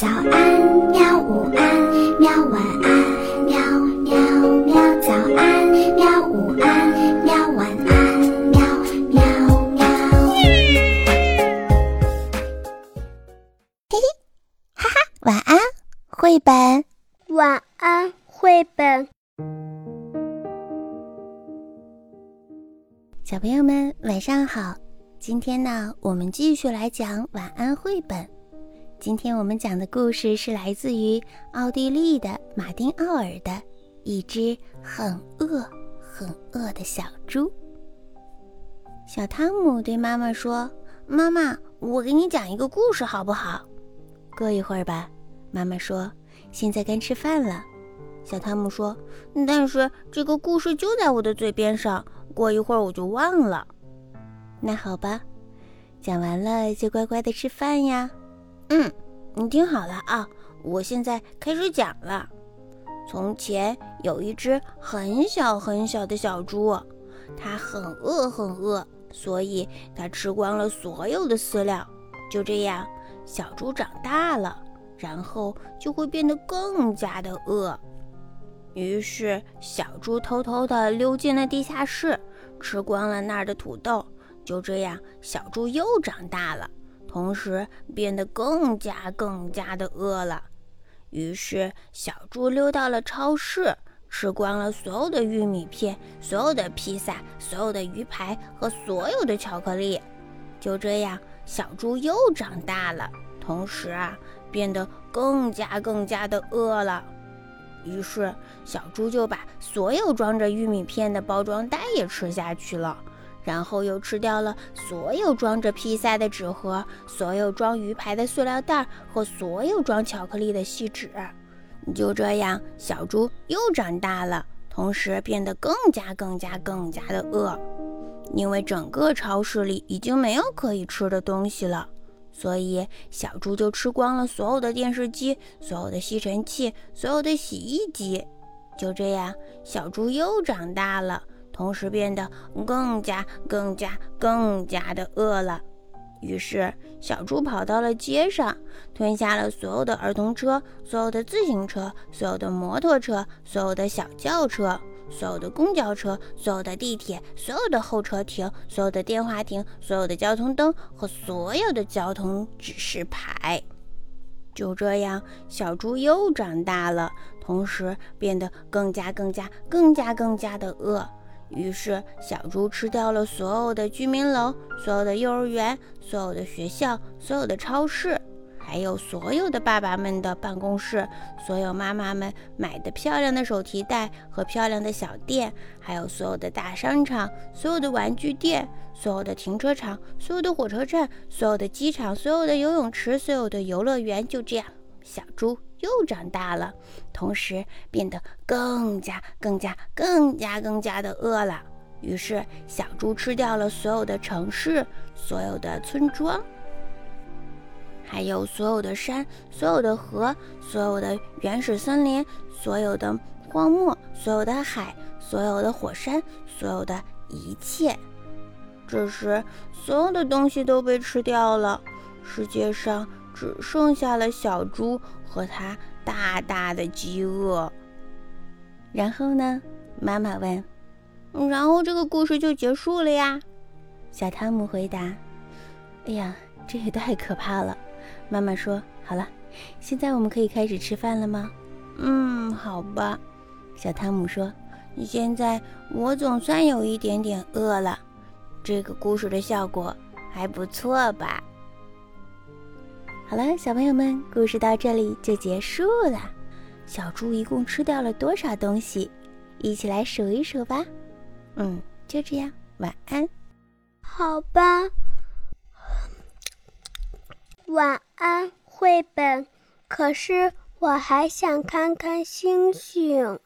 早安，喵！午安，喵！晚安，喵喵喵！早安，喵！午安，喵！晚安，喵喵喵！嘿嘿，哈哈，晚安，绘本。晚安，绘本。小朋友们，晚上好！今天呢，我们继续来讲晚安绘本。今天我们讲的故事是来自于奥地利的马丁·奥尔的《一只很饿很饿的小猪》。小汤姆对妈妈说：“妈妈，我给你讲一个故事好不好？”过一会儿吧，妈妈说：“现在该吃饭了。”小汤姆说：“但是这个故事就在我的嘴边上，过一会儿我就忘了。”那好吧，讲完了就乖乖的吃饭呀。嗯，你听好了啊！我现在开始讲了。从前有一只很小很小的小猪，它很饿很饿，所以它吃光了所有的饲料。就这样，小猪长大了，然后就会变得更加的饿。于是，小猪偷偷地溜进了地下室，吃光了那儿的土豆。就这样，小猪又长大了。同时变得更加更加的饿了，于是小猪溜到了超市，吃光了所有的玉米片、所有的披萨、所有的鱼排和所有的巧克力。就这样，小猪又长大了，同时啊变得更加更加的饿了。于是小猪就把所有装着玉米片的包装袋也吃下去了。然后又吃掉了所有装着披萨的纸盒，所有装鱼排的塑料袋和所有装巧克力的锡纸。就这样，小猪又长大了，同时变得更加、更加、更加的饿。因为整个超市里已经没有可以吃的东西了，所以小猪就吃光了所有的电视机、所有的吸尘器、所有的洗衣机。就这样，小猪又长大了。同时变得更加、更加、更加的饿了。于是，小猪跑到了街上，吞下了所有的儿童车、所有的自行车、所有的摩托车、所有的小轿车、所有的公交车、所有的地铁、所有的候车亭、所有的电话亭、所有的交通灯和所有的交通指示牌。就这样，小猪又长大了，同时变得更加、更加、更加、更加的饿。于是，小猪吃掉了所有的居民楼、所有的幼儿园、所有的学校、所有的超市，还有所有的爸爸们的办公室、所有妈妈们买的漂亮的手提袋和漂亮的小店，还有所有的大商场、所有的玩具店、所有的停车场、所有的火车站、所有的机场、所有的游泳池、所有的游乐园。就这样，小猪。又长大了，同时变得更加、更加、更加、更加的饿了。于是，小猪吃掉了所有的城市、所有的村庄，还有所有的山、所有的河、所有的原始森林、所有的荒漠、所有的海、所有的火山、所有的一切。这时，所有的东西都被吃掉了，世界上只剩下了小猪。和他大大的饥饿，然后呢？妈妈问。然后这个故事就结束了呀？小汤姆回答。哎呀，这也太可怕了！妈妈说。好了，现在我们可以开始吃饭了吗？嗯，好吧。小汤姆说。现在我总算有一点点饿了。这个故事的效果还不错吧？好了，小朋友们，故事到这里就结束了。小猪一共吃掉了多少东西？一起来数一数吧。嗯，就这样，晚安。好吧，晚安，绘本。可是我还想看看星星。